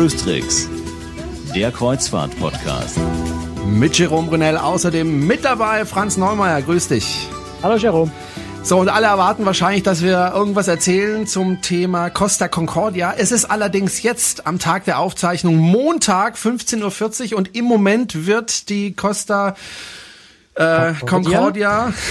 Cruise Tricks, der Kreuzfahrt-Podcast. Mit Jerome Brunel außerdem mit dabei Franz Neumeier. Grüß dich. Hallo Jerome. So, und alle erwarten wahrscheinlich, dass wir irgendwas erzählen zum Thema Costa Concordia. Es ist allerdings jetzt am Tag der Aufzeichnung Montag 15.40 Uhr und im Moment wird die Costa äh, Concordia.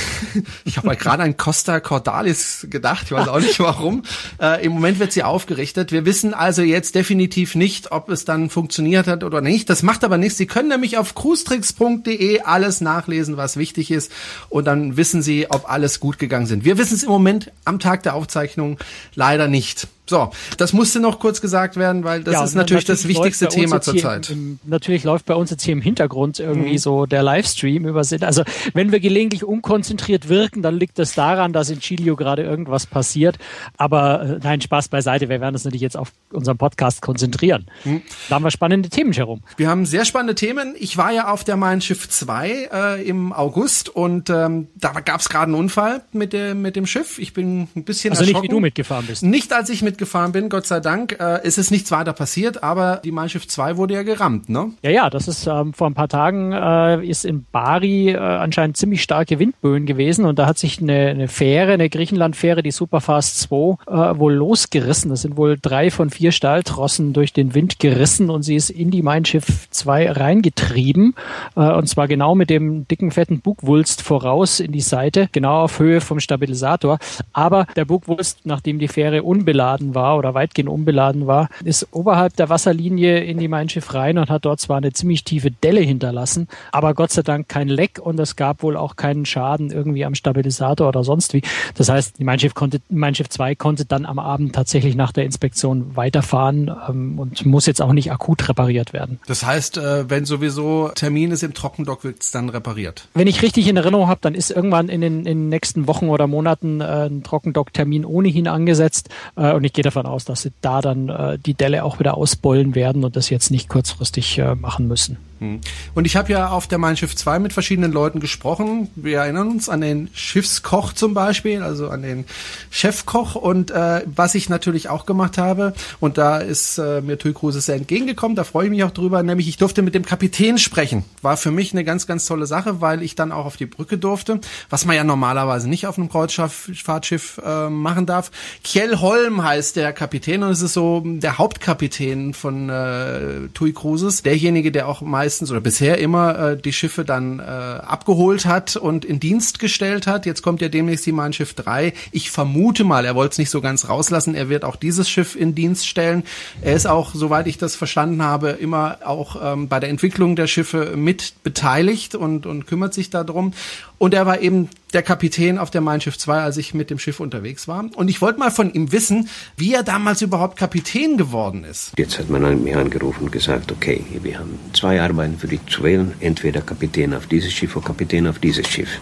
Ich habe halt gerade an Costa Cordalis gedacht, ich weiß auch nicht warum. Äh, Im Moment wird sie aufgerichtet. Wir wissen also jetzt definitiv nicht, ob es dann funktioniert hat oder nicht. Das macht aber nichts. Sie können nämlich auf cruestricks.de alles nachlesen, was wichtig ist. Und dann wissen Sie, ob alles gut gegangen sind. Wir wissen es im Moment am Tag der Aufzeichnung leider nicht. So, das musste noch kurz gesagt werden, weil das ja, ist natürlich, natürlich das wichtigste Thema zurzeit. Natürlich läuft bei uns jetzt hier im Hintergrund irgendwie mhm. so der Livestream über Also wenn wir gelegentlich unkonzentriert wirken, dann liegt das daran, dass in Chilio gerade irgendwas passiert. Aber äh, nein, Spaß beiseite. Wir werden uns natürlich jetzt auf unseren Podcast konzentrieren. Mhm. Da haben wir spannende Themen herum. Wir haben sehr spannende Themen. Ich war ja auf der Mein Schiff 2 äh, im August und ähm, da gab es gerade einen Unfall mit, der, mit dem Schiff. Ich bin ein bisschen also erschrocken. nicht wie du mitgefahren bist. Nicht als ich mit mitgefahren bin, Gott sei Dank, äh, ist es nichts weiter passiert, aber die Mein Schiff 2 wurde ja gerammt, ne? Ja, ja, das ist ähm, vor ein paar Tagen äh, ist in Bari äh, anscheinend ziemlich starke Windböen gewesen und da hat sich eine, eine Fähre, eine Griechenland-Fähre, die Superfast 2, äh, wohl losgerissen. Das sind wohl drei von vier Stahltrossen durch den Wind gerissen und sie ist in die Mein Schiff 2 reingetrieben äh, und zwar genau mit dem dicken, fetten Bugwulst voraus in die Seite, genau auf Höhe vom Stabilisator. Aber der Bugwulst, nachdem die Fähre unbeladen unbeladen war oder weitgehend unbeladen war, ist oberhalb der Wasserlinie in die Mein Schiff rein und hat dort zwar eine ziemlich tiefe Delle hinterlassen, aber Gott sei Dank kein Leck und es gab wohl auch keinen Schaden irgendwie am Stabilisator oder sonst wie. Das heißt, die Mein Schiff konnte, Mein Schiff 2 konnte dann am Abend tatsächlich nach der Inspektion weiterfahren ähm, und muss jetzt auch nicht akut repariert werden. Das heißt, äh, wenn sowieso Termin ist im Trockendock, wird es dann repariert? Wenn ich richtig in Erinnerung habe, dann ist irgendwann in den, in den nächsten Wochen oder Monaten äh, ein Trockendock-Termin ohnehin angesetzt äh, und ich gehe davon aus, dass sie da dann äh, die Delle auch wieder ausbeulen werden und das jetzt nicht kurzfristig äh, machen müssen. Hm. Und ich habe ja auf der Mein Schiff 2 mit verschiedenen Leuten gesprochen. Wir erinnern uns an den Schiffskoch zum Beispiel, also an den Chefkoch. Und äh, was ich natürlich auch gemacht habe, und da ist äh, mir Tui Kruse sehr entgegengekommen, da freue ich mich auch drüber, nämlich ich durfte mit dem Kapitän sprechen. War für mich eine ganz, ganz tolle Sache, weil ich dann auch auf die Brücke durfte, was man ja normalerweise nicht auf einem Kreuzfahrtschiff äh, machen darf. Kjell Holm heißt der Kapitän und es ist so der Hauptkapitän von äh, Tui Cruises, derjenige, der auch meist meistens oder bisher immer äh, die Schiffe dann äh, abgeholt hat und in Dienst gestellt hat. Jetzt kommt ja demnächst die Mein Schiff 3. Ich vermute mal, er wollte es nicht so ganz rauslassen. Er wird auch dieses Schiff in Dienst stellen. Er ist auch, soweit ich das verstanden habe, immer auch ähm, bei der Entwicklung der Schiffe mit beteiligt und, und kümmert sich darum. Und er war eben der Kapitän auf der Mein Schiff 2, als ich mit dem Schiff unterwegs war. Und ich wollte mal von ihm wissen, wie er damals überhaupt Kapitän geworden ist. Jetzt hat man mich angerufen und gesagt, okay, wir haben zwei Arbeiten für dich zu wählen. Entweder Kapitän auf dieses Schiff oder Kapitän auf dieses Schiff.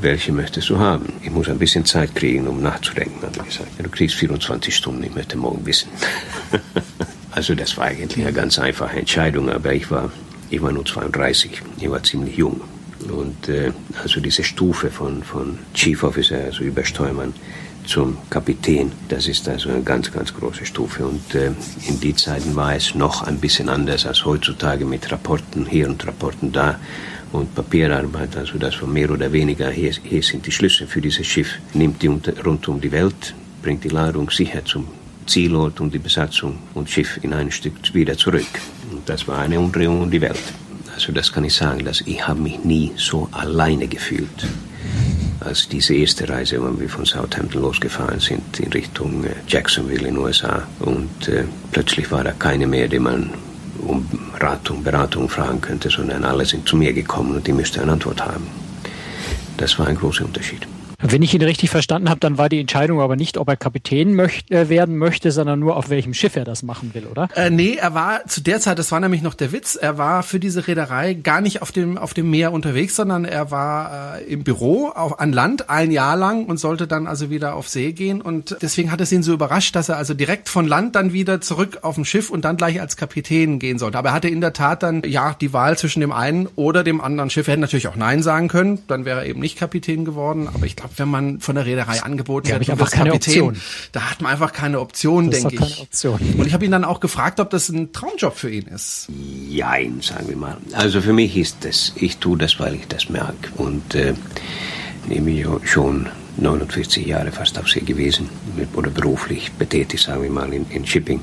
Welche möchtest du haben? Ich muss ein bisschen Zeit kriegen, um nachzudenken, hat er gesagt. Du kriegst 24 Stunden, ich möchte morgen wissen. also das war eigentlich eine ganz einfache Entscheidung, aber ich war, ich war nur 32, ich war ziemlich jung. Und äh, also diese Stufe von, von Chief Officer, also Übersteuermann, zum Kapitän, das ist also eine ganz, ganz große Stufe. Und äh, in die Zeiten war es noch ein bisschen anders als heutzutage mit Rapporten hier und Rapporten da und Papierarbeit. Also das war mehr oder weniger, hier, hier sind die Schlüssel für dieses Schiff, nimmt die unter, rund um die Welt, bringt die Ladung sicher zum Zielort und die Besatzung und Schiff in ein Stück wieder zurück. Und das war eine Umdrehung um die Welt. Also das kann ich sagen, dass ich habe mich nie so alleine gefühlt als diese erste Reise, wenn wir von Southampton losgefahren sind in Richtung äh, Jacksonville in den USA. Und äh, plötzlich war da keine mehr, die man um Rat und Beratung fragen könnte, sondern alle sind zu mir gekommen und die müsste eine Antwort haben. Das war ein großer Unterschied. Wenn ich ihn richtig verstanden habe, dann war die Entscheidung aber nicht, ob er Kapitän möcht, äh, werden möchte, sondern nur auf welchem Schiff er das machen will, oder? Äh, nee, er war zu der Zeit, das war nämlich noch der Witz, er war für diese Reederei gar nicht auf dem, auf dem Meer unterwegs, sondern er war äh, im Büro auf, an Land ein Jahr lang und sollte dann also wieder auf See gehen und deswegen hat es ihn so überrascht, dass er also direkt von Land dann wieder zurück auf dem Schiff und dann gleich als Kapitän gehen sollte. Aber er hatte in der Tat dann ja die Wahl zwischen dem einen oder dem anderen Schiff. Er hätte natürlich auch Nein sagen können, dann wäre er eben nicht Kapitän geworden, aber ich glaube, wenn man von der Reederei angeboten wird, einfach keine Kapitän. Option. Da hat man einfach keine Option, denke ich. keine Option. Und ich habe ihn dann auch gefragt, ob das ein Traumjob für ihn ist. Jein, sagen wir mal. Also für mich ist das, ich tue das, weil ich das merke. Und äh, ich bin ja schon 49 Jahre fast auf See gewesen oder beruflich betätigt, sagen wir mal, in, in Shipping.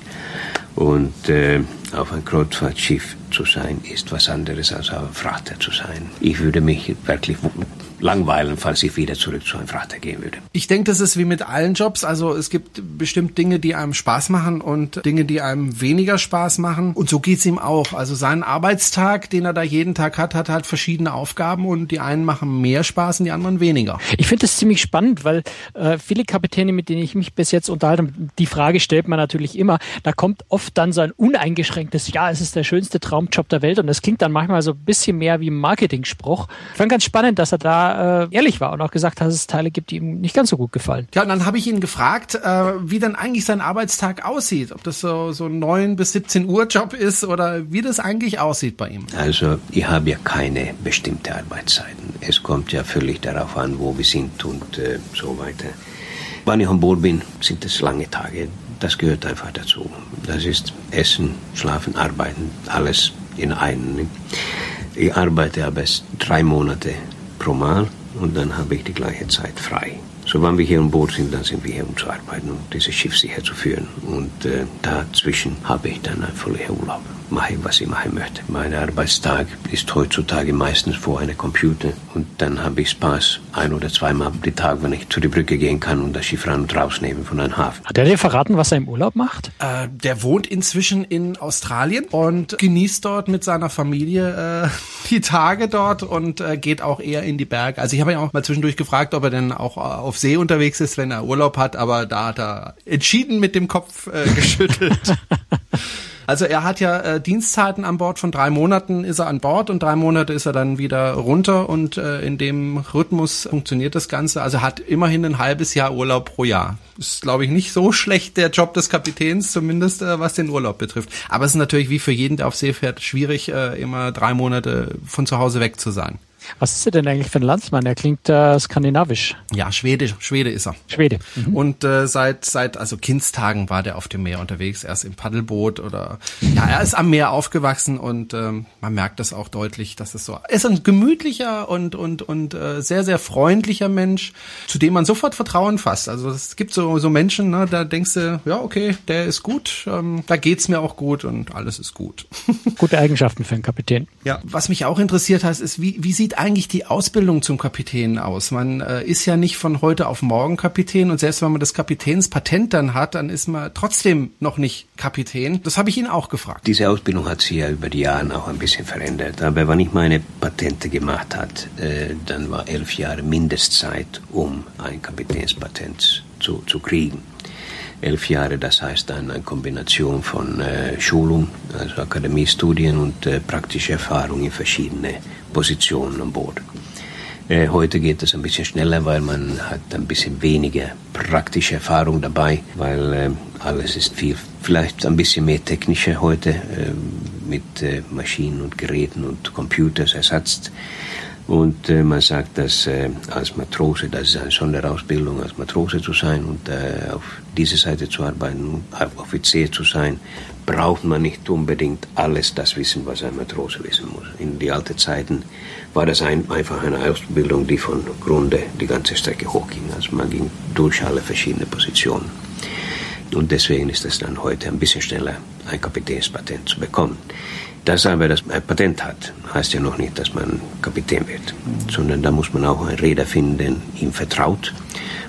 Und äh, auf ein Kreuzfahrtschiff zu sein, ist was anderes als auf einem Frachter zu sein. Ich würde mich wirklich langweilen, falls ich wieder zurück zu einem Frachter gehen würde. Ich denke, das ist wie mit allen Jobs. Also es gibt bestimmt Dinge, die einem Spaß machen und Dinge, die einem weniger Spaß machen. Und so geht's ihm auch. Also seinen Arbeitstag, den er da jeden Tag hat, hat halt verschiedene Aufgaben und die einen machen mehr Spaß und die anderen weniger. Ich finde das ziemlich spannend, weil äh, viele Kapitäne, mit denen ich mich bis jetzt unterhalte, die Frage stellt man natürlich immer, da kommt oft dann so ein uneingeschränktes, ja, es ist der schönste Traumjob der Welt und das klingt dann manchmal so ein bisschen mehr wie ein Marketing-Spruch. Ich fand ganz spannend, dass er da äh, ehrlich war und auch gesagt hat, dass es Teile gibt, die ihm nicht ganz so gut gefallen. Ja, und dann habe ich ihn gefragt, äh, wie dann eigentlich sein Arbeitstag aussieht. Ob das so, so ein 9 bis 17 Uhr Job ist oder wie das eigentlich aussieht bei ihm. Also ich habe ja keine bestimmte Arbeitszeiten. Es kommt ja völlig darauf an, wo wir sind und äh, so weiter. Wann ich an Bord bin, sind es lange Tage. Das gehört einfach dazu. Das ist Essen, Schlafen, Arbeiten, alles in einem. ne? Ich arbeite aber erst drei Monate pro und dann habe ich die gleiche Zeit frei. So, wann wir hier an Bord sind, dann sind wir hier, um zu arbeiten und dieses Schiff sicher zu führen. Und äh, dazwischen habe ich dann einen völligen Urlaub. Mache, was ich machen möchte. Mein Arbeitstag ist heutzutage meistens vor einem Computer und dann habe ich Spaß ein oder zweimal am Tag, wenn ich zu der Brücke gehen kann und das Schiff ran und rausnehmen von einem Hafen. Hat er dir verraten, was er im Urlaub macht? Äh, der wohnt inzwischen in Australien und genießt dort mit seiner Familie äh, die Tage dort und äh, geht auch eher in die Berge. Also ich habe ihn auch mal zwischendurch gefragt, ob er denn auch äh, auf See unterwegs ist, wenn er Urlaub hat, aber da hat er entschieden mit dem Kopf äh, geschüttelt. Also er hat ja äh, Dienstzeiten an Bord von drei Monaten ist er an Bord und drei Monate ist er dann wieder runter und äh, in dem Rhythmus funktioniert das Ganze. Also hat immerhin ein halbes Jahr Urlaub pro Jahr. Ist, glaube ich, nicht so schlecht der Job des Kapitäns, zumindest äh, was den Urlaub betrifft. Aber es ist natürlich wie für jeden, der auf See fährt, schwierig, äh, immer drei Monate von zu Hause weg zu sein. Was ist er denn eigentlich für ein Landsmann? Er klingt äh, skandinavisch. Ja, Schwede, Schwede ist er. Schwede. Mhm. Und äh, seit seit also Kindstagen war der auf dem Meer unterwegs, erst im Paddelboot oder ja, er ist am Meer aufgewachsen und ähm, man merkt das auch deutlich, dass es so er ist ein gemütlicher und und und äh, sehr sehr freundlicher Mensch, zu dem man sofort Vertrauen fasst. Also es gibt so so Menschen, ne, da denkst du, ja, okay, der ist gut, ähm, da geht's mir auch gut und alles ist gut. Gute Eigenschaften für einen Kapitän. Ja, was mich auch interessiert hat, ist, wie, wie sieht eigentlich die Ausbildung zum Kapitän aus? Man äh, ist ja nicht von heute auf morgen Kapitän und selbst wenn man das Kapitänspatent dann hat, dann ist man trotzdem noch nicht Kapitän. Das habe ich ihn auch gefragt. Diese Ausbildung hat sich ja über die Jahre auch ein bisschen verändert. Aber wenn ich meine Patente gemacht hat, äh, dann war elf Jahre Mindestzeit, um ein Kapitänspatent zu, zu kriegen. Elf Jahre, das heißt dann eine Kombination von äh, Schulung, also Akademiestudien und äh, praktische Erfahrung in verschiedene Positionen an Bord. Äh, heute geht es ein bisschen schneller, weil man hat ein bisschen weniger praktische Erfahrung dabei, weil äh, alles ist viel, vielleicht ein bisschen mehr technischer heute äh, mit äh, Maschinen und Geräten und Computers ersetzt. Und äh, man sagt, dass äh, als Matrose, das ist eine Sonderausbildung, als Matrose zu sein und äh, auf dieser Seite zu arbeiten, Offizier zu sein, braucht man nicht unbedingt alles das Wissen, was ein Matrose wissen muss. In die alten Zeiten war das ein, einfach eine Ausbildung, die von Grunde die ganze Strecke hochging. Also man ging durch alle verschiedenen Positionen. Und deswegen ist es dann heute ein bisschen schneller, ein Kapitänspatent zu bekommen. Das aber, dass man ein Patent hat, heißt ja noch nicht, dass man Kapitän wird, sondern da muss man auch einen Räder finden, ihm vertraut,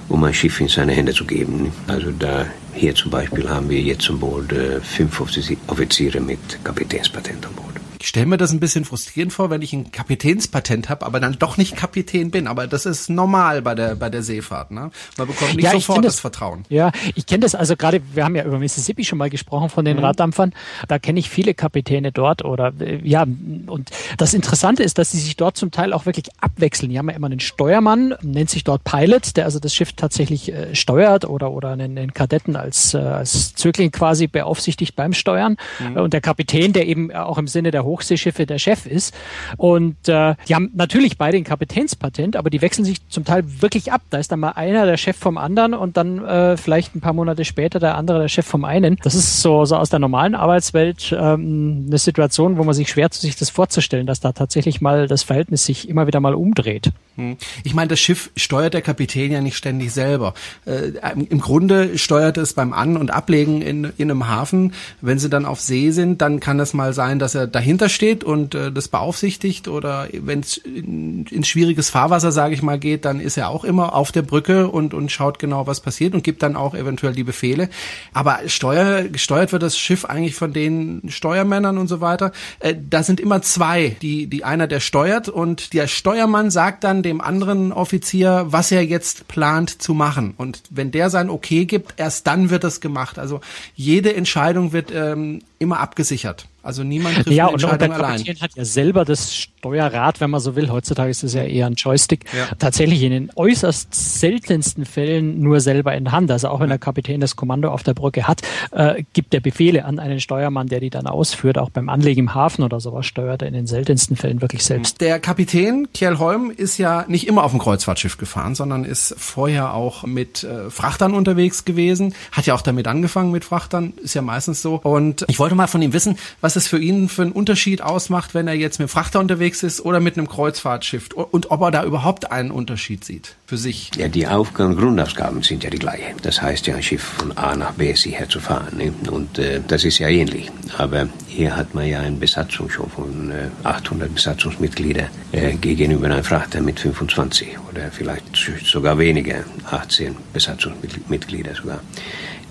um ein Schiff in seine Hände zu geben. Also da hier zum Beispiel haben wir jetzt an Bord äh, fünf Offiziere mit Kapitänspatent an Bord. Ich stelle mir das ein bisschen frustrierend vor, wenn ich ein Kapitänspatent habe, aber dann doch nicht Kapitän bin. Aber das ist normal bei der bei der Seefahrt. Ne? Man bekommt nicht Ja, sofort das, das. Vertrauen. Ja, ich kenne das also gerade, wir haben ja über Mississippi schon mal gesprochen von den Raddampfern. Da kenne ich viele Kapitäne dort oder äh, ja, und das Interessante ist, dass sie sich dort zum Teil auch wirklich abwechseln. Die haben ja immer einen Steuermann, nennt sich dort Pilot, der also das Schiff tatsächlich äh, steuert oder oder einen, einen Kadetten als, äh, als Zögling quasi beaufsichtigt beim Steuern. Und der Kapitän, der eben auch im Sinne der Hochseeschiffe der Chef ist. Und äh, die haben natürlich beide ein Kapitänspatent, aber die wechseln sich zum Teil wirklich ab. Da ist dann mal einer der Chef vom anderen und dann äh, vielleicht ein paar Monate später der andere der Chef vom einen. Das ist so, so aus der normalen Arbeitswelt ähm, eine Situation, wo man sich schwer zu sich das vorzustellen, dass da tatsächlich mal das Verhältnis sich immer wieder mal umdreht. Hm. Ich meine, das Schiff steuert der Kapitän ja nicht ständig selber. Äh, Im Grunde steuert es beim An- und Ablegen in, in einem Hafen. Wenn sie dann auf See sind, dann kann es mal sein, dass er dahinter steht und äh, das beaufsichtigt oder wenn es in, in schwieriges Fahrwasser, sage ich mal, geht, dann ist er auch immer auf der Brücke und, und schaut genau, was passiert und gibt dann auch eventuell die Befehle. Aber Steuer, gesteuert wird das Schiff eigentlich von den Steuermännern und so weiter. Äh, da sind immer zwei, die, die einer, der steuert und der Steuermann sagt dann, dem anderen Offizier, was er jetzt plant zu machen. Und wenn der sein Okay gibt, erst dann wird es gemacht. Also jede Entscheidung wird ähm, immer abgesichert. Also niemand trifft ja, eine Entscheidung und der allein. Hat ja selber das Steuerrad, wenn man so will. Heutzutage ist es ja eher ein Joystick. Ja. Tatsächlich in den äußerst seltensten Fällen nur selber in Hand. Also auch wenn der Kapitän das Kommando auf der Brücke hat, äh, gibt er Befehle an einen Steuermann, der die dann ausführt. Auch beim Anlegen im Hafen oder sowas steuert er in den seltensten Fällen wirklich selbst. Der Kapitän Kjell Holm ist ja nicht immer auf dem Kreuzfahrtschiff gefahren, sondern ist vorher auch mit äh, Frachtern unterwegs gewesen. Hat ja auch damit angefangen mit Frachtern, ist ja meistens so. Und ich wollte mal von ihm wissen, was es für ihn für einen Unterschied ausmacht, wenn er jetzt mit dem Frachter unterwegs ist oder mit einem Kreuzfahrtschiff und ob er da überhaupt einen Unterschied sieht für sich. Ja, die Aufgaben, Grundaufgaben sind ja die gleichen. Das heißt ja, ein Schiff von A nach B sicher zu fahren. Ne? Und äh, das ist ja ähnlich. Aber hier hat man ja eine Besatzung schon von äh, 800 Besatzungsmitgliedern äh, gegenüber einem Frachter mit 25 oder vielleicht sogar weniger, 18 Besatzungsmitglieder sogar.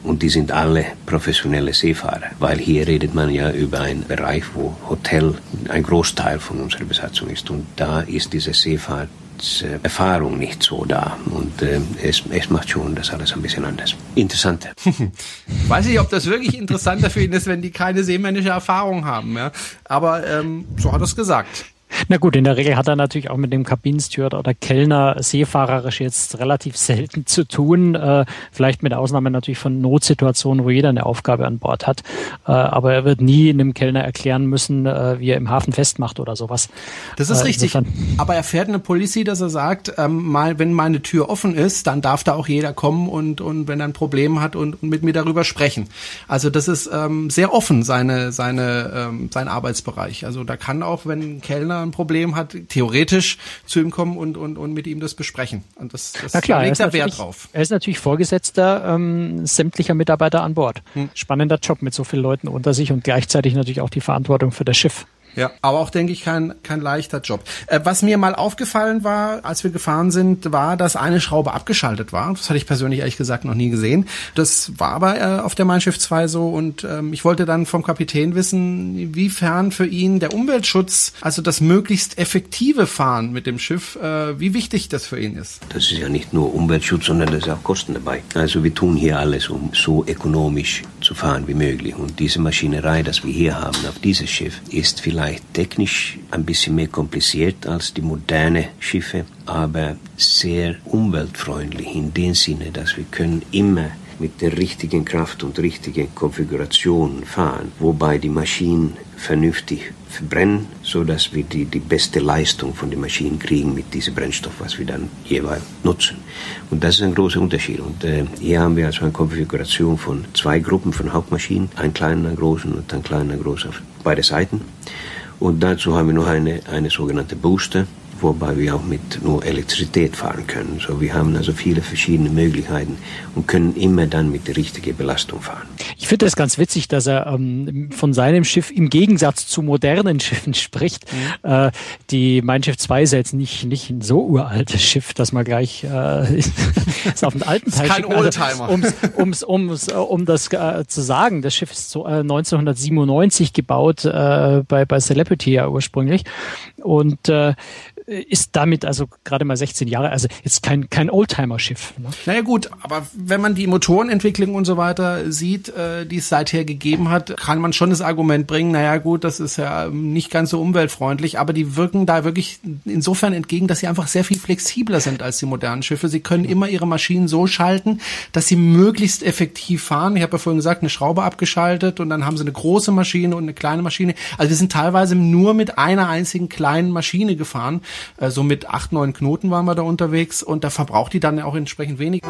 Und die sind alle professionelle Seefahrer, weil hier redet man ja über einen Bereich, wo Hotel ein Großteil von unserer Besatzung ist. Und da ist diese Seefahrtserfahrung nicht so da. Und äh, es, es macht schon das alles ein bisschen anders. Interessanter. Weiß ich, ob das wirklich interessanter für ihn ist, wenn die keine seemännische Erfahrung haben. Ja? Aber ähm, so hat er es gesagt. Na gut, in der Regel hat er natürlich auch mit dem Kabinensteward oder Kellner seefahrerisch jetzt relativ selten zu tun. Äh, vielleicht mit Ausnahme natürlich von Notsituationen, wo jeder eine Aufgabe an Bord hat. Äh, aber er wird nie einem Kellner erklären müssen, äh, wie er im Hafen festmacht oder sowas. Das ist äh, richtig. Aber er fährt eine Policy, dass er sagt, ähm, mal, wenn meine Tür offen ist, dann darf da auch jeder kommen und, und wenn er ein Problem hat und, und mit mir darüber sprechen. Also das ist ähm, sehr offen, seine, seine, ähm, sein Arbeitsbereich. Also da kann auch, wenn ein Kellner ein Problem hat, theoretisch zu ihm kommen und, und, und mit ihm das besprechen. Und das, das Na klar, legt er Wert drauf. Er ist natürlich Vorgesetzter ähm, sämtlicher Mitarbeiter an Bord. Hm. Spannender Job mit so vielen Leuten unter sich und gleichzeitig natürlich auch die Verantwortung für das Schiff. Ja, aber auch, denke ich, kein, kein leichter Job. Äh, was mir mal aufgefallen war, als wir gefahren sind, war, dass eine Schraube abgeschaltet war. Das hatte ich persönlich ehrlich gesagt noch nie gesehen. Das war aber äh, auf der Mein Schiff 2 so und ähm, ich wollte dann vom Kapitän wissen, inwiefern für ihn der Umweltschutz, also das möglichst effektive Fahren mit dem Schiff, äh, wie wichtig das für ihn ist. Das ist ja nicht nur Umweltschutz, sondern das ist auch Kosten dabei. Also wir tun hier alles, um so ökonomisch zu fahren wie möglich. Und diese Maschinerei, das wir hier haben auf dieses Schiff, ist vielleicht vielleicht technisch ein bisschen mehr kompliziert als die moderne Schiffe, aber sehr umweltfreundlich in dem Sinne, dass wir können immer mit der richtigen Kraft und richtigen Konfiguration fahren, wobei die Maschinen vernünftig verbrennen, so dass wir die, die beste Leistung von den Maschinen kriegen mit diesem Brennstoff, was wir dann jeweils nutzen. Und das ist ein großer Unterschied. Und äh, hier haben wir also eine Konfiguration von zwei Gruppen von Hauptmaschinen, einen kleinen, einen großen und einen kleinen, einen auf beide Seiten. Und dazu haben wir noch eine, eine sogenannte Booster, wobei wir auch mit nur Elektrizität fahren können. So, wir haben also viele verschiedene Möglichkeiten und können immer dann mit der richtigen Belastung fahren. Ich finde es ganz witzig, dass er ähm, von seinem Schiff im Gegensatz zu modernen Schiffen spricht. Mhm. Äh, die Mein Schiff 2 ist jetzt nicht, nicht ein so uraltes Schiff, dass man gleich äh, ist auf den alten Teil kein also, Oldtimer. Also, um's, um's, um's, um das äh, zu sagen, das Schiff ist so, äh, 1997 gebaut, äh, bei, bei Celebrity ja ursprünglich. Und äh, ist damit also gerade mal 16 Jahre, also jetzt kein, kein Oldtimer-Schiff. Ne? Naja gut, aber wenn man die Motorenentwicklung und so weiter sieht, äh, die es seither gegeben hat, kann man schon das Argument bringen, naja gut, das ist ja nicht ganz so umweltfreundlich, aber die wirken da wirklich insofern entgegen, dass sie einfach sehr viel flexibler sind als die modernen Schiffe. Sie können immer ihre Maschinen so schalten, dass sie möglichst effektiv fahren. Ich habe ja vorhin gesagt, eine Schraube abgeschaltet und dann haben sie eine große Maschine und eine kleine Maschine. Also wir sind teilweise nur mit einer einzigen kleinen Maschine gefahren. Äh, so mit acht, neun Knoten waren wir da unterwegs und da verbraucht die dann auch entsprechend wenig.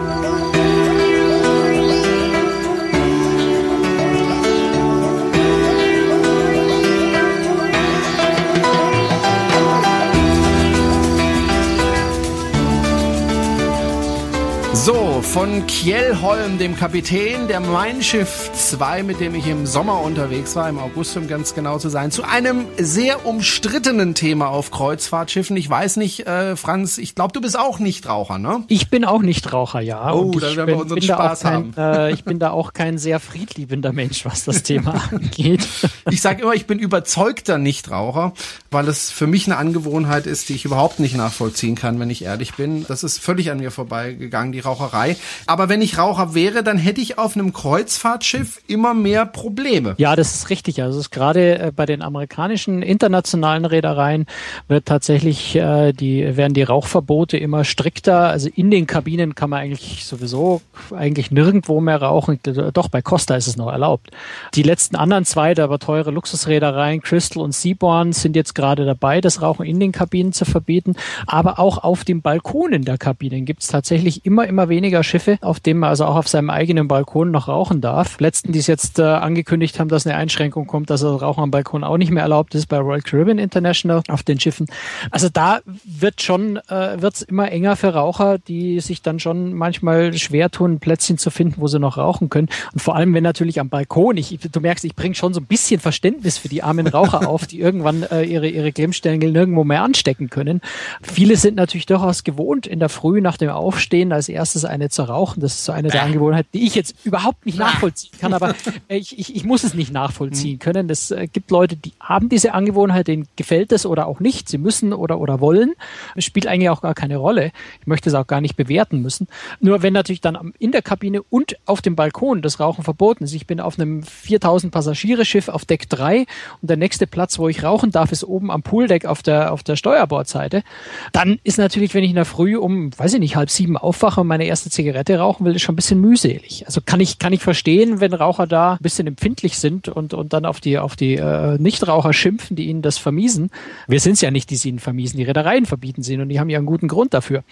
Von Kjellholm, dem Kapitän der Mein Schiff 2, mit dem ich im Sommer unterwegs war, im August um ganz genau zu sein, zu einem sehr umstrittenen Thema auf Kreuzfahrtschiffen. Ich weiß nicht, äh, Franz, ich glaube, du bist auch Nichtraucher, ne? Ich bin auch Nichtraucher, ja. Oh, dann werden wir unseren Spaß kein, haben. Äh, ich bin da auch kein sehr friedliebender Mensch, was das Thema angeht. Ich sage immer, ich bin überzeugter Nichtraucher, weil es für mich eine Angewohnheit ist, die ich überhaupt nicht nachvollziehen kann, wenn ich ehrlich bin. Das ist völlig an mir vorbeigegangen, die Raucherei. Raucherei. Aber wenn ich Raucher wäre, dann hätte ich auf einem Kreuzfahrtschiff immer mehr Probleme. Ja, das ist richtig. Also es ist gerade äh, bei den amerikanischen internationalen Reedereien wird tatsächlich äh, die werden die Rauchverbote immer strikter. Also in den Kabinen kann man eigentlich sowieso eigentlich nirgendwo mehr rauchen. Doch bei Costa ist es noch erlaubt. Die letzten anderen zwei, aber teure Luxusreedereien, Crystal und Seaborn, sind jetzt gerade dabei, das Rauchen in den Kabinen zu verbieten. Aber auch auf dem Balkon in der Kabinen gibt es tatsächlich immer immer weniger Schiffe, auf denen man also auch auf seinem eigenen Balkon noch rauchen darf. Letzten, die es jetzt äh, angekündigt haben, dass eine Einschränkung kommt, dass das Rauchen am Balkon auch nicht mehr erlaubt ist bei Royal Caribbean International auf den Schiffen. Also da wird schon, äh, wird's immer enger für Raucher, die sich dann schon manchmal schwer tun, Plätzchen zu finden, wo sie noch rauchen können. Und vor allem, wenn natürlich am Balkon, ich, du merkst, ich bringe schon so ein bisschen Verständnis für die armen Raucher auf, die irgendwann äh, ihre, ihre Glimmstängel nirgendwo mehr anstecken können. Viele sind natürlich durchaus gewohnt, in der Früh nach dem Aufstehen als erstes es eine zu rauchen. Das ist so eine der Angewohnheiten, die ich jetzt überhaupt nicht nachvollziehen kann, aber ich, ich, ich muss es nicht nachvollziehen hm. können. Es äh, gibt Leute, die haben diese Angewohnheit, denen gefällt es oder auch nicht. Sie müssen oder, oder wollen. Es spielt eigentlich auch gar keine Rolle. Ich möchte es auch gar nicht bewerten müssen. Nur wenn natürlich dann in der Kabine und auf dem Balkon das Rauchen verboten ist. Ich bin auf einem 4000 Passagiere Schiff auf Deck 3 und der nächste Platz, wo ich rauchen darf, ist oben am Pooldeck auf der, auf der Steuerbordseite. Dann ist natürlich, wenn ich in der Früh um, weiß ich nicht, halb sieben aufwache und meine meine erste Zigarette rauchen will, ist schon ein bisschen mühselig. Also kann ich, kann ich verstehen, wenn Raucher da ein bisschen empfindlich sind und, und dann auf die, auf die äh, Nichtraucher schimpfen, die ihnen das vermiesen. Wir sind es ja nicht, die sie ihnen vermiesen. Die Reedereien verbieten sie und die haben ja einen guten Grund dafür.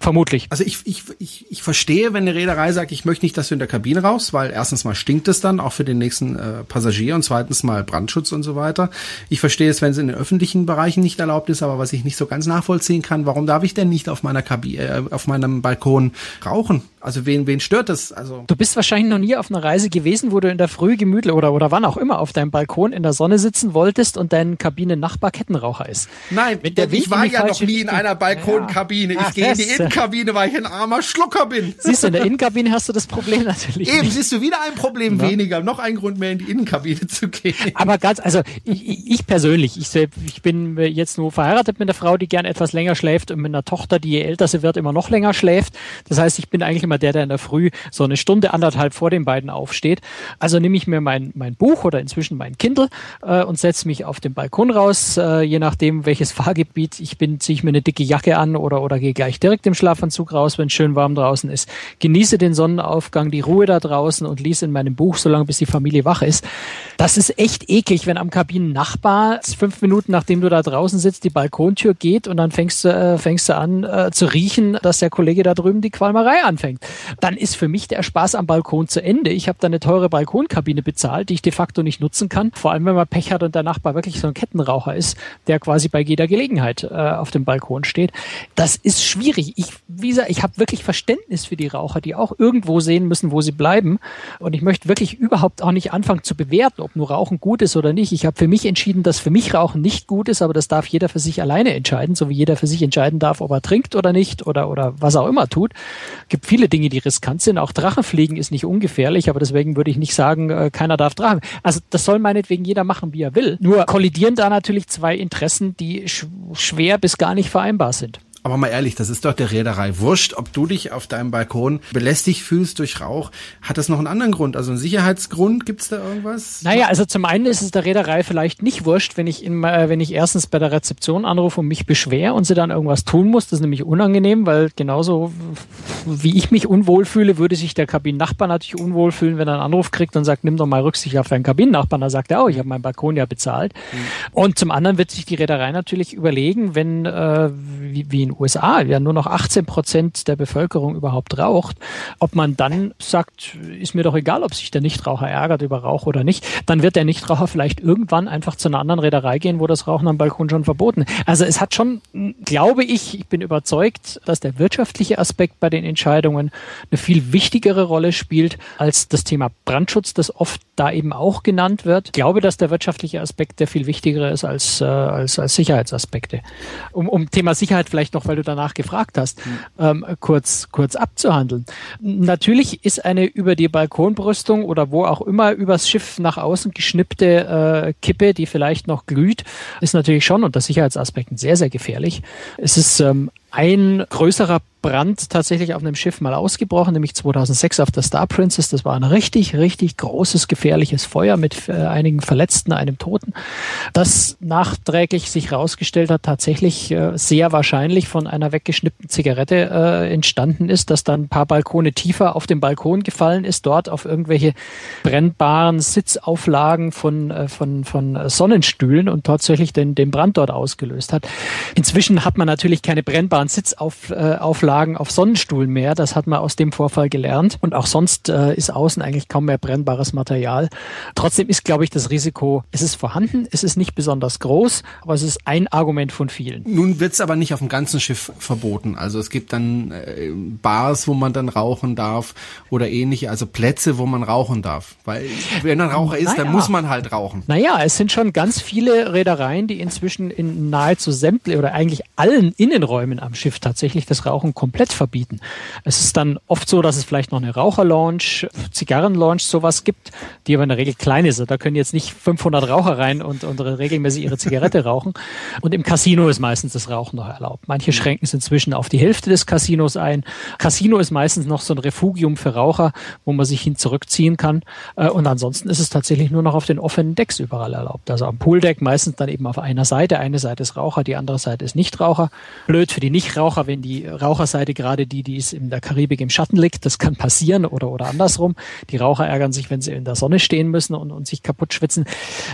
Vermutlich. Also ich, ich, ich, ich verstehe, wenn eine Reederei sagt, ich möchte nicht, dass du in der Kabine rauchst, weil erstens mal stinkt es dann, auch für den nächsten äh, Passagier und zweitens mal Brandschutz und so weiter. Ich verstehe es, wenn es in den öffentlichen Bereichen nicht erlaubt ist, aber was ich nicht so ganz nachvollziehen kann, warum darf ich denn nicht auf meiner Kabine, äh, auf meinem Balkon rauchen brauchen. Also wen, wen stört das? Also du bist wahrscheinlich noch nie auf einer Reise gewesen, wo du in der Früh gemütlich oder, oder wann auch immer auf deinem Balkon in der Sonne sitzen wolltest und dein Kabinennachbar Kettenraucher ist. Nein, Wenn der ich war ja noch nie in einer Balkonkabine. Ja. Ich gehe in die Innenkabine, weil ich ein armer Schlucker bin. Siehst du, in der Innenkabine hast du das Problem natürlich. Eben, nicht. siehst du wieder ein Problem ja. weniger, noch ein Grund mehr in die Innenkabine zu gehen. Aber ganz, also ich, ich persönlich, ich, ich bin jetzt nur verheiratet mit einer Frau, die gern etwas länger schläft und mit einer Tochter, die je älter sie wird, immer noch länger schläft. Das heißt, ich bin eigentlich immer der, der in der Früh so eine Stunde, anderthalb vor den beiden aufsteht. Also nehme ich mir mein, mein Buch oder inzwischen mein Kindle äh, und setze mich auf den Balkon raus. Äh, je nachdem, welches Fahrgebiet ich bin, ziehe ich mir eine dicke Jacke an oder, oder gehe gleich direkt im Schlafanzug raus, wenn es schön warm draußen ist. Genieße den Sonnenaufgang, die Ruhe da draußen und lese in meinem Buch, solange bis die Familie wach ist. Das ist echt eklig, wenn am Kabinennachbar fünf Minuten nachdem du da draußen sitzt, die Balkontür geht und dann fängst du, äh, fängst du an äh, zu riechen, dass der Kollege da drüben die Qualmerei anfängt. Dann ist für mich der Spaß am Balkon zu Ende. Ich habe da eine teure Balkonkabine bezahlt, die ich de facto nicht nutzen kann. Vor allem, wenn man Pech hat und der Nachbar wirklich so ein Kettenraucher ist, der quasi bei jeder Gelegenheit äh, auf dem Balkon steht. Das ist schwierig. Ich, wie gesagt, ich habe wirklich Verständnis für die Raucher, die auch irgendwo sehen müssen, wo sie bleiben. Und ich möchte wirklich überhaupt auch nicht anfangen zu bewerten, ob nur Rauchen gut ist oder nicht. Ich habe für mich entschieden, dass für mich Rauchen nicht gut ist, aber das darf jeder für sich alleine entscheiden, so wie jeder für sich entscheiden darf, ob er trinkt oder nicht oder, oder was auch immer tut. Es gibt viele Dinge, die riskant sind. Auch Drachenfliegen ist nicht ungefährlich, aber deswegen würde ich nicht sagen, äh, keiner darf Drachen. Also das soll meinetwegen jeder machen, wie er will. Nur kollidieren da natürlich zwei Interessen, die sch schwer bis gar nicht vereinbar sind. Aber mal ehrlich, das ist doch der Reederei wurscht, ob du dich auf deinem Balkon belästigt fühlst durch Rauch. Hat das noch einen anderen Grund? Also einen Sicherheitsgrund? Gibt's da irgendwas? Naja, also zum einen ist es der Reederei vielleicht nicht wurscht, wenn ich, in, äh, wenn ich erstens bei der Rezeption anrufe und mich beschwer und sie dann irgendwas tun muss. Das ist nämlich unangenehm, weil genauso wie ich mich unwohl fühle, würde sich der Kabinennachbar natürlich unwohl fühlen, wenn er einen Anruf kriegt und sagt, nimm doch mal Rücksicht auf deinen Kabinennachbarn. Da sagt er, oh, ich habe meinen Balkon ja bezahlt. Mhm. Und zum anderen wird sich die Reederei natürlich überlegen, wenn, äh, wie, wie in USA ja nur noch 18 Prozent der Bevölkerung überhaupt raucht, ob man dann sagt, ist mir doch egal, ob sich der Nichtraucher ärgert über Rauch oder nicht, dann wird der Nichtraucher vielleicht irgendwann einfach zu einer anderen Reederei gehen, wo das Rauchen am Balkon schon verboten. Also es hat schon, glaube ich, ich bin überzeugt, dass der wirtschaftliche Aspekt bei den Entscheidungen eine viel wichtigere Rolle spielt als das Thema Brandschutz, das oft da eben auch genannt wird. Ich glaube, dass der wirtschaftliche Aspekt der viel wichtiger ist als, äh, als, als Sicherheitsaspekte. Um, um Thema Sicherheit vielleicht noch, weil du danach gefragt hast, mhm. ähm, kurz, kurz abzuhandeln. Natürlich ist eine über die Balkonbrüstung oder wo auch immer übers Schiff nach außen geschnippte äh, Kippe, die vielleicht noch glüht, ist natürlich schon unter Sicherheitsaspekten sehr, sehr gefährlich. Es ist ähm, ein größerer Brand tatsächlich auf einem Schiff mal ausgebrochen, nämlich 2006 auf der Star Princess. Das war ein richtig, richtig großes, gefährliches Feuer mit äh, einigen Verletzten, einem Toten, das nachträglich sich herausgestellt hat, tatsächlich äh, sehr wahrscheinlich von einer weggeschnippten Zigarette äh, entstanden ist, dass dann ein paar Balkone tiefer auf den Balkon gefallen ist, dort auf irgendwelche brennbaren Sitzauflagen von, von, von Sonnenstühlen und tatsächlich den, den Brand dort ausgelöst hat. Inzwischen hat man natürlich keine brennbaren Sitzauflagen Auflagen auf Sonnenstuhl mehr. Das hat man aus dem Vorfall gelernt. Und auch sonst äh, ist außen eigentlich kaum mehr brennbares Material. Trotzdem ist, glaube ich, das Risiko, es ist vorhanden, es ist nicht besonders groß, aber es ist ein Argument von vielen. Nun wird es aber nicht auf dem ganzen Schiff verboten. Also es gibt dann äh, Bars, wo man dann rauchen darf oder ähnliche, also Plätze, wo man rauchen darf. Weil wenn ein Raucher ist, naja. dann muss man halt rauchen. Naja, es sind schon ganz viele Reedereien, die inzwischen in nahezu sämtliche oder eigentlich allen Innenräumen am Schiff tatsächlich das Rauchen komplett verbieten. Es ist dann oft so, dass es vielleicht noch eine Raucherlounge, Zigarrenlounge, sowas gibt, die aber in der Regel klein ist. Da können jetzt nicht 500 Raucher rein und, und regelmäßig ihre Zigarette rauchen. Und im Casino ist meistens das Rauchen noch erlaubt. Manche schränken es inzwischen auf die Hälfte des Casinos ein. Casino ist meistens noch so ein Refugium für Raucher, wo man sich hin zurückziehen kann. Äh, und ansonsten ist es tatsächlich nur noch auf den offenen Decks überall erlaubt. Also am Pooldeck meistens dann eben auf einer Seite. Eine Seite ist Raucher, die andere Seite ist Nichtraucher. Blöd für die Nichtraucher, wenn die Raucher Raucherseite gerade die, die ist in der Karibik im Schatten liegt. Das kann passieren oder, oder andersrum. Die Raucher ärgern sich, wenn sie in der Sonne stehen müssen und, und sich kaputt schwitzen.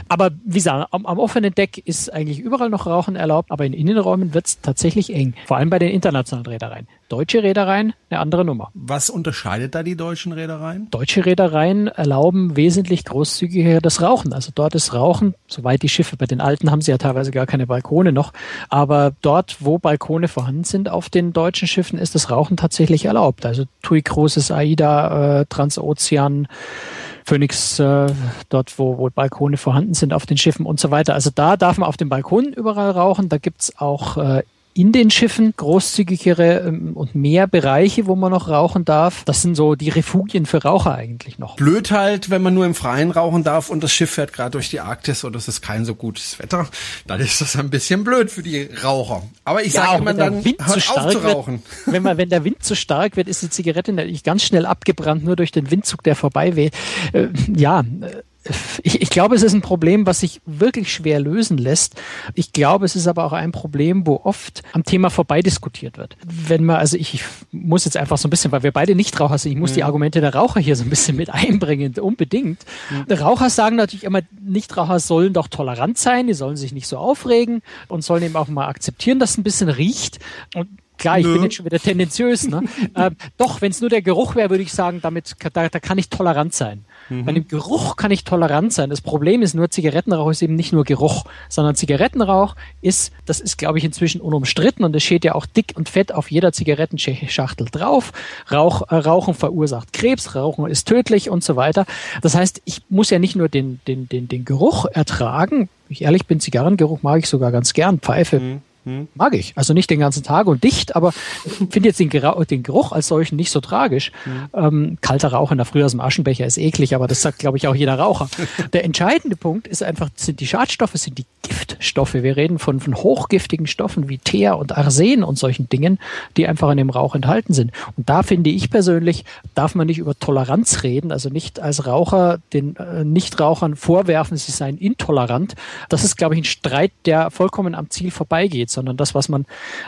Aber wie gesagt, am, am offenen Deck ist eigentlich überall noch Rauchen erlaubt, aber in Innenräumen wird es tatsächlich eng. Vor allem bei den internationalen Reedereien. Deutsche Reedereien eine andere Nummer. Was unterscheidet da die deutschen Reedereien? Deutsche Reedereien erlauben wesentlich großzügiger das Rauchen. Also dort ist Rauchen, soweit die Schiffe, bei den alten haben sie ja teilweise gar keine Balkone noch, aber dort, wo Balkone vorhanden sind auf den deutschen Schiffen, ist das Rauchen tatsächlich erlaubt. Also TUI Großes AIDA, äh, Transozean, Phoenix, äh, dort wo, wo Balkone vorhanden sind auf den Schiffen und so weiter. Also da darf man auf dem Balkon überall rauchen. Da gibt's auch äh, in den Schiffen großzügigere ähm, und mehr Bereiche, wo man noch rauchen darf. Das sind so die Refugien für Raucher eigentlich noch. Blöd halt, wenn man nur im Freien rauchen darf und das Schiff fährt gerade durch die Arktis und es ist kein so gutes Wetter, dann ist das ein bisschen blöd für die Raucher. Aber ich ja, sage immer dann, Wind hört zu auf zu rauchen. Wird, wenn, man, wenn der Wind zu stark wird, ist die Zigarette natürlich ganz schnell abgebrannt, nur durch den Windzug, der vorbei weht. Äh, ja, ich, ich glaube, es ist ein Problem, was sich wirklich schwer lösen lässt. Ich glaube, es ist aber auch ein Problem, wo oft am Thema vorbei diskutiert wird. Wenn man, also ich, ich muss jetzt einfach so ein bisschen, weil wir beide Nichtraucher sind, ich muss mhm. die Argumente der Raucher hier so ein bisschen mit einbringen, unbedingt. Mhm. Raucher sagen natürlich immer, Nichtraucher sollen doch tolerant sein, die sollen sich nicht so aufregen und sollen eben auch mal akzeptieren, dass es ein bisschen riecht. Und Klar, ich Nö. bin jetzt schon wieder tendenziös. Ne? äh, doch, wenn es nur der Geruch wäre, würde ich sagen, damit da, da kann ich tolerant sein. Mhm. Bei dem Geruch kann ich tolerant sein. Das Problem ist nur, Zigarettenrauch ist eben nicht nur Geruch, sondern Zigarettenrauch ist, das ist, glaube ich, inzwischen unumstritten und es steht ja auch dick und fett auf jeder Zigarettenschachtel drauf. Rauch, äh, Rauchen verursacht Krebs, Rauchen ist tödlich und so weiter. Das heißt, ich muss ja nicht nur den, den, den, den Geruch ertragen. Ich ehrlich bin, Zigarrengeruch mag ich sogar ganz gern. Pfeife. Mhm Hm. Mag ich. Also nicht den ganzen Tag und dicht, aber finde jetzt den, den, Geruch als solchen nicht so tragisch. Hm. Ähm, kalter Rauch in der Früh aus dem Aschenbecher ist eklig, aber das sagt, glaube ich, auch jeder Raucher. Der entscheidende Punkt ist einfach, sind die Schadstoffe, sind die Giftstoffe. Wir reden von, von hochgiftigen Stoffen wie Teer und Arsen und solchen Dingen, die einfach in dem Rauch enthalten sind. Und da finde ich persönlich, darf man nicht über Toleranz reden, also nicht als Raucher den äh, Nichtrauchern vorwerfen, sie seien intolerant. Das ist, glaube ich, ein Streit, der vollkommen am Ziel vorbeigeht, sondern das, was man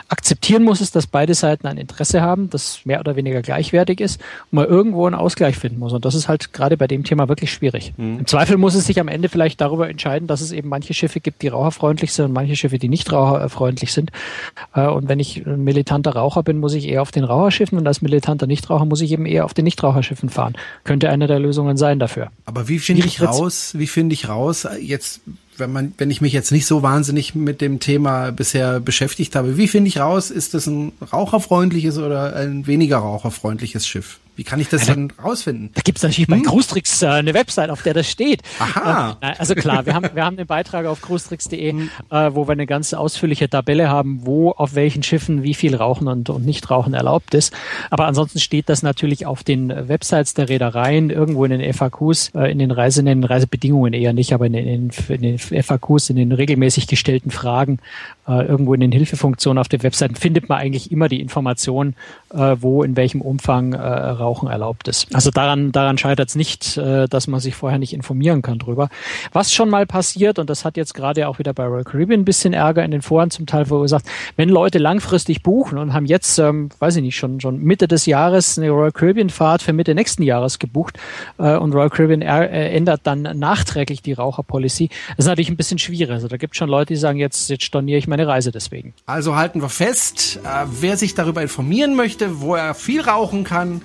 akzeptieren muss, ist, dass beide Seiten ein Interesse haben, das mehr oder weniger gleichwertig ist und man irgendwo einen Ausgleich finden muss. Und das ist halt gerade bei dem Thema wirklich schwierig. Mhm. Im Zweifel muss es sich am Ende vielleicht darüber entscheiden, dass es eben manche Schiffe gibt, die raucherfreundlich sind und manche Schiffe, die nicht raucherfreundlich sind. Äh, und wenn ich ein militanter Raucher bin, muss ich eher auf den Raucherschiffen und als militanter Nichtraucher muss ich eben eher auf den Nichtraucherschiffen fahren. Könnte eine der Lösungen sein dafür. Aber wie finde ich raus, wie finde ich raus, jetzt wenn man, wenn ich mich jetzt nicht so wahnsinnig mit dem Thema bisher beschäftigt habe, wie finde ich raus, ist das ein raucherfreundliches oder ein weniger raucherfreundliches Schiff? Wie kann ich das ja, denn rausfinden? Da gibt es natürlich hm? bei Cruistrix äh, eine Website, auf der das steht. Aha. Äh, also klar, wir haben, wir haben den Beitrag auf cruistrix.de, hm. äh, wo wir eine ganz ausführliche Tabelle haben, wo auf welchen Schiffen wie viel Rauchen und, und Nichtrauchen erlaubt ist. Aber ansonsten steht das natürlich auf den Websites der Reedereien, irgendwo in den FAQs, äh, in den Reise, in den Reisebedingungen eher nicht, aber in den, in den FAQs, in den regelmäßig gestellten Fragen, äh, irgendwo in den Hilfefunktionen auf den Webseiten findet man eigentlich immer die Information, äh, wo in welchem Umfang äh, Rauchen erlaubt ist. Also daran, daran scheitert es nicht, äh, dass man sich vorher nicht informieren kann drüber. Was schon mal passiert, und das hat jetzt gerade auch wieder bei Royal Caribbean ein bisschen Ärger in den Foren zum Teil verursacht, wenn Leute langfristig buchen und haben jetzt, ähm, weiß ich nicht, schon, schon Mitte des Jahres eine Royal Caribbean Fahrt für Mitte nächsten Jahres gebucht äh, und Royal Caribbean äh, ändert dann nachträglich die Raucherpolicy, das ist natürlich ein bisschen schwierig. Also da gibt es schon Leute, die sagen, jetzt, jetzt storniere ich meine Reise deswegen. Also halten wir fest, äh, wer sich darüber informieren möchte, wo er viel rauchen kann,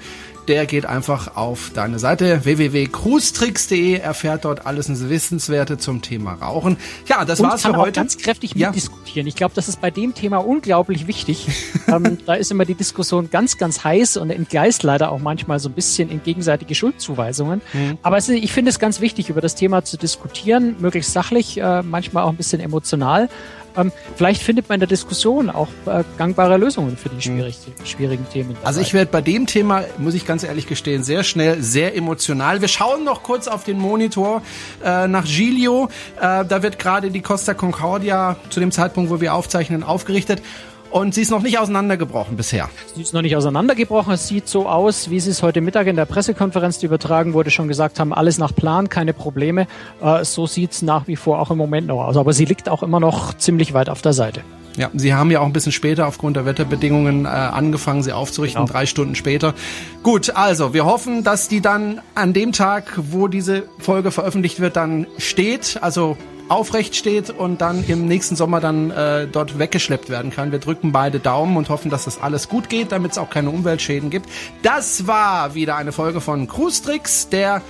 der geht einfach auf deine Seite www.cruestricks.de, erfährt dort alles Wissenswerte zum Thema Rauchen. Ja, das Und war's für heute. ganz kräftig ja. mitdiskutieren. Ich glaube, das ist bei dem Thema unglaublich wichtig. ähm, da ist immer die Diskussion ganz, ganz heiß und entgleist leider auch manchmal so ein bisschen in gegenseitige Schuldzuweisungen. Mhm. Aber ist, ich finde es ganz wichtig, über das Thema zu diskutieren, möglichst sachlich, äh, manchmal auch ein bisschen emotional. Ähm, vielleicht findet man in der Diskussion auch äh, gangbare Lösungen für die schwierig, schwierigen Themen. Dabei. Also ich werde bei dem Thema, muss ich ganz ehrlich gestehen, sehr schnell, sehr emotional. Wir schauen noch kurz auf den Monitor äh, nach Giglio. Äh, da wird gerade die Costa Concordia zu dem Zeitpunkt, wo wir aufzeichnen, aufgerichtet. Und sie ist noch nicht auseinandergebrochen bisher. Sie ist noch nicht auseinandergebrochen. Es sieht so aus, wie Sie es heute Mittag in der Pressekonferenz, die übertragen wurde, schon gesagt haben, alles nach Plan, keine Probleme. Äh, so sieht es nach wie vor auch im Moment noch aus. Aber sie liegt auch immer noch ziemlich weit auf der Seite. Ja, Sie haben ja auch ein bisschen später aufgrund der Wetterbedingungen äh, angefangen, sie aufzurichten, genau. drei Stunden später. Gut, also wir hoffen, dass die dann an dem Tag, wo diese Folge veröffentlicht wird, dann steht. Also aufrecht steht und dann im nächsten Sommer dann äh, dort weggeschleppt werden kann. Wir drücken beide Daumen und hoffen, dass das alles gut geht, damit es auch keine Umweltschäden gibt. Das war wieder eine Folge von Cruise Tricks, der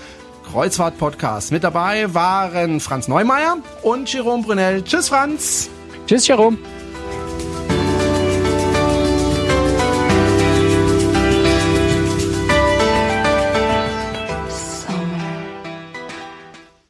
Kreuzfahrt-Podcast. Mit dabei waren Franz Neumeier und Jerome Brunel. Tschüss, Franz. Tschüss, Jerome.